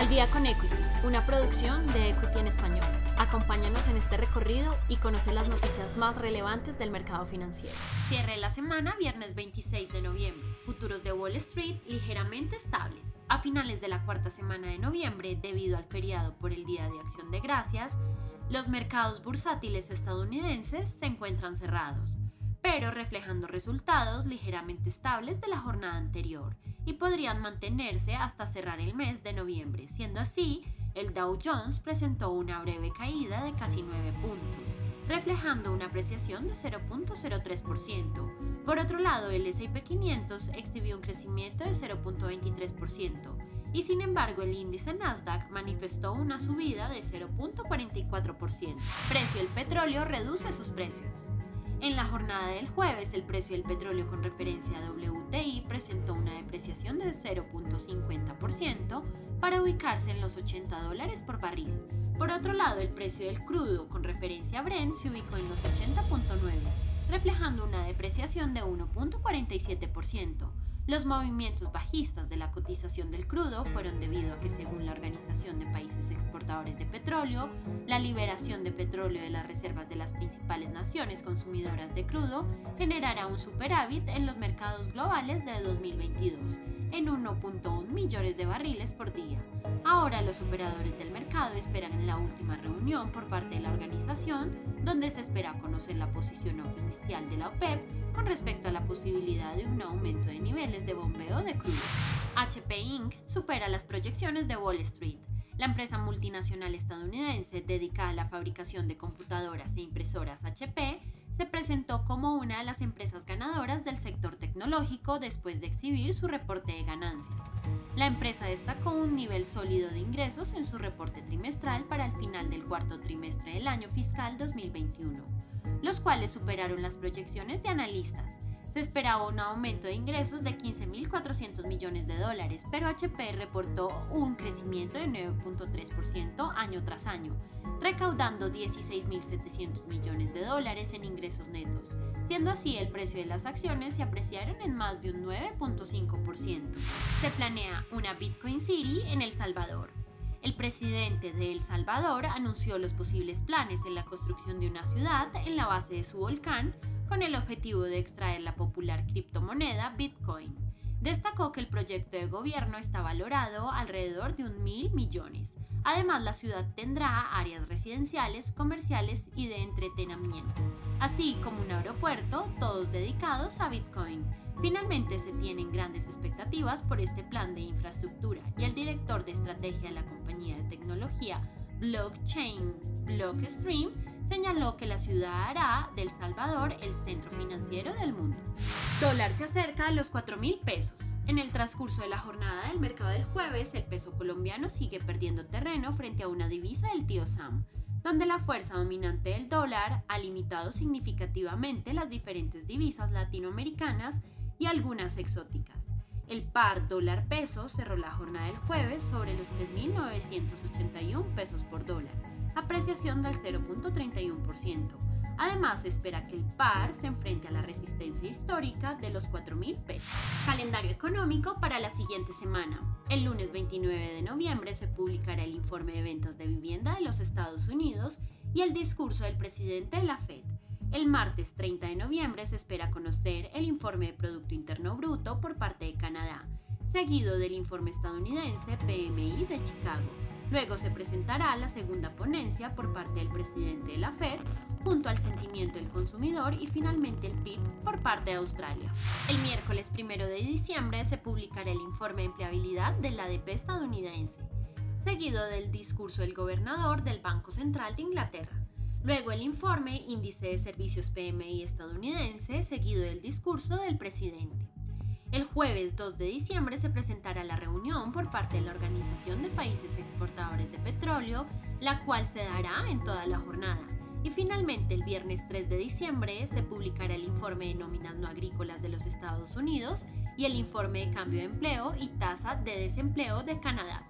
Al día con Equity, una producción de Equity en español. Acompáñanos en este recorrido y conoce las noticias más relevantes del mercado financiero. Cierre la semana viernes 26 de noviembre. Futuros de Wall Street ligeramente estables. A finales de la cuarta semana de noviembre, debido al feriado por el Día de Acción de Gracias, los mercados bursátiles estadounidenses se encuentran cerrados pero reflejando resultados ligeramente estables de la jornada anterior y podrían mantenerse hasta cerrar el mes de noviembre. Siendo así, el Dow Jones presentó una breve caída de casi 9 puntos, reflejando una apreciación de 0.03%. Por otro lado, el S&P 500 exhibió un crecimiento de 0.23% y sin embargo el índice Nasdaq manifestó una subida de 0.44%. Precio del petróleo reduce sus precios. En la jornada del jueves, el precio del petróleo con referencia a WTI presentó una depreciación de 0.50% para ubicarse en los 80 dólares por barril. Por otro lado, el precio del crudo con referencia a Brent se ubicó en los 80.9, reflejando una depreciación de 1.47%. Los movimientos bajistas de la cotización del crudo fueron debido a que según la Organización de Países Exportadores de Petróleo, la liberación de petróleo de las reservas de las principales naciones consumidoras de crudo generará un superávit en los mercados globales de 2022 en 1.1 millones de barriles por día. Ahora los operadores del mercado esperan en la última reunión por parte de la organización, donde se espera conocer la posición oficial de la OPEP con respecto a la posibilidad de un aumento de niveles de bombeo de crudo. HP Inc. supera las proyecciones de Wall Street. La empresa multinacional estadounidense dedicada a la fabricación de computadoras e impresoras HP se presentó como una de las empresas ganadoras del sector tecnológico después de exhibir su reporte de ganancias. La empresa destacó un nivel sólido de ingresos en su reporte trimestral para el final del cuarto trimestre del año fiscal 2021, los cuales superaron las proyecciones de analistas se esperaba un aumento de ingresos de 15.400 millones de dólares, pero HP reportó un crecimiento de 9.3% año tras año, recaudando 16.700 millones de dólares en ingresos netos. Siendo así, el precio de las acciones se apreciaron en más de un 9.5%. Se planea una Bitcoin City en El Salvador. El presidente de El Salvador anunció los posibles planes en la construcción de una ciudad en la base de su volcán con el objetivo de extraer la popular criptomoneda Bitcoin. Destacó que el proyecto de gobierno está valorado alrededor de un mil millones. Además, la ciudad tendrá áreas residenciales, comerciales y de entretenimiento, así como un aeropuerto, todos dedicados a Bitcoin. Finalmente se tienen grandes expectativas por este plan de infraestructura y el director de estrategia de la compañía de tecnología Blockchain Blockstream señaló que la ciudad hará del Salvador el centro financiero del mundo. Dólar se acerca a los 4 mil pesos. En el transcurso de la jornada del mercado del jueves, el peso colombiano sigue perdiendo terreno frente a una divisa del tío Sam, donde la fuerza dominante del dólar ha limitado significativamente las diferentes divisas latinoamericanas y algunas exóticas. El par dólar peso cerró la jornada del jueves sobre los 3.981 pesos por dólar apreciación del 0.31%. Además, se espera que el par se enfrente a la resistencia histórica de los 4.000 pesos. Calendario económico para la siguiente semana. El lunes 29 de noviembre se publicará el informe de ventas de vivienda de los Estados Unidos y el discurso del presidente de la Fed. El martes 30 de noviembre se espera conocer el informe de Producto Interno Bruto por parte de Canadá, seguido del informe estadounidense PMI de Chicago. Luego se presentará la segunda ponencia por parte del presidente de la Fed junto al sentimiento del consumidor y finalmente el PIB por parte de Australia. El miércoles 1 de diciembre se publicará el informe de empleabilidad del ADP estadounidense, seguido del discurso del gobernador del Banco Central de Inglaterra. Luego el informe Índice de Servicios PMI estadounidense, seguido del discurso del presidente. El jueves 2 de diciembre se presentará la reunión por parte de la Organización de Países Exportadores de Petróleo, la cual se dará en toda la jornada. Y finalmente el viernes 3 de diciembre se publicará el informe de nóminas no agrícolas de los Estados Unidos y el informe de cambio de empleo y tasa de desempleo de Canadá.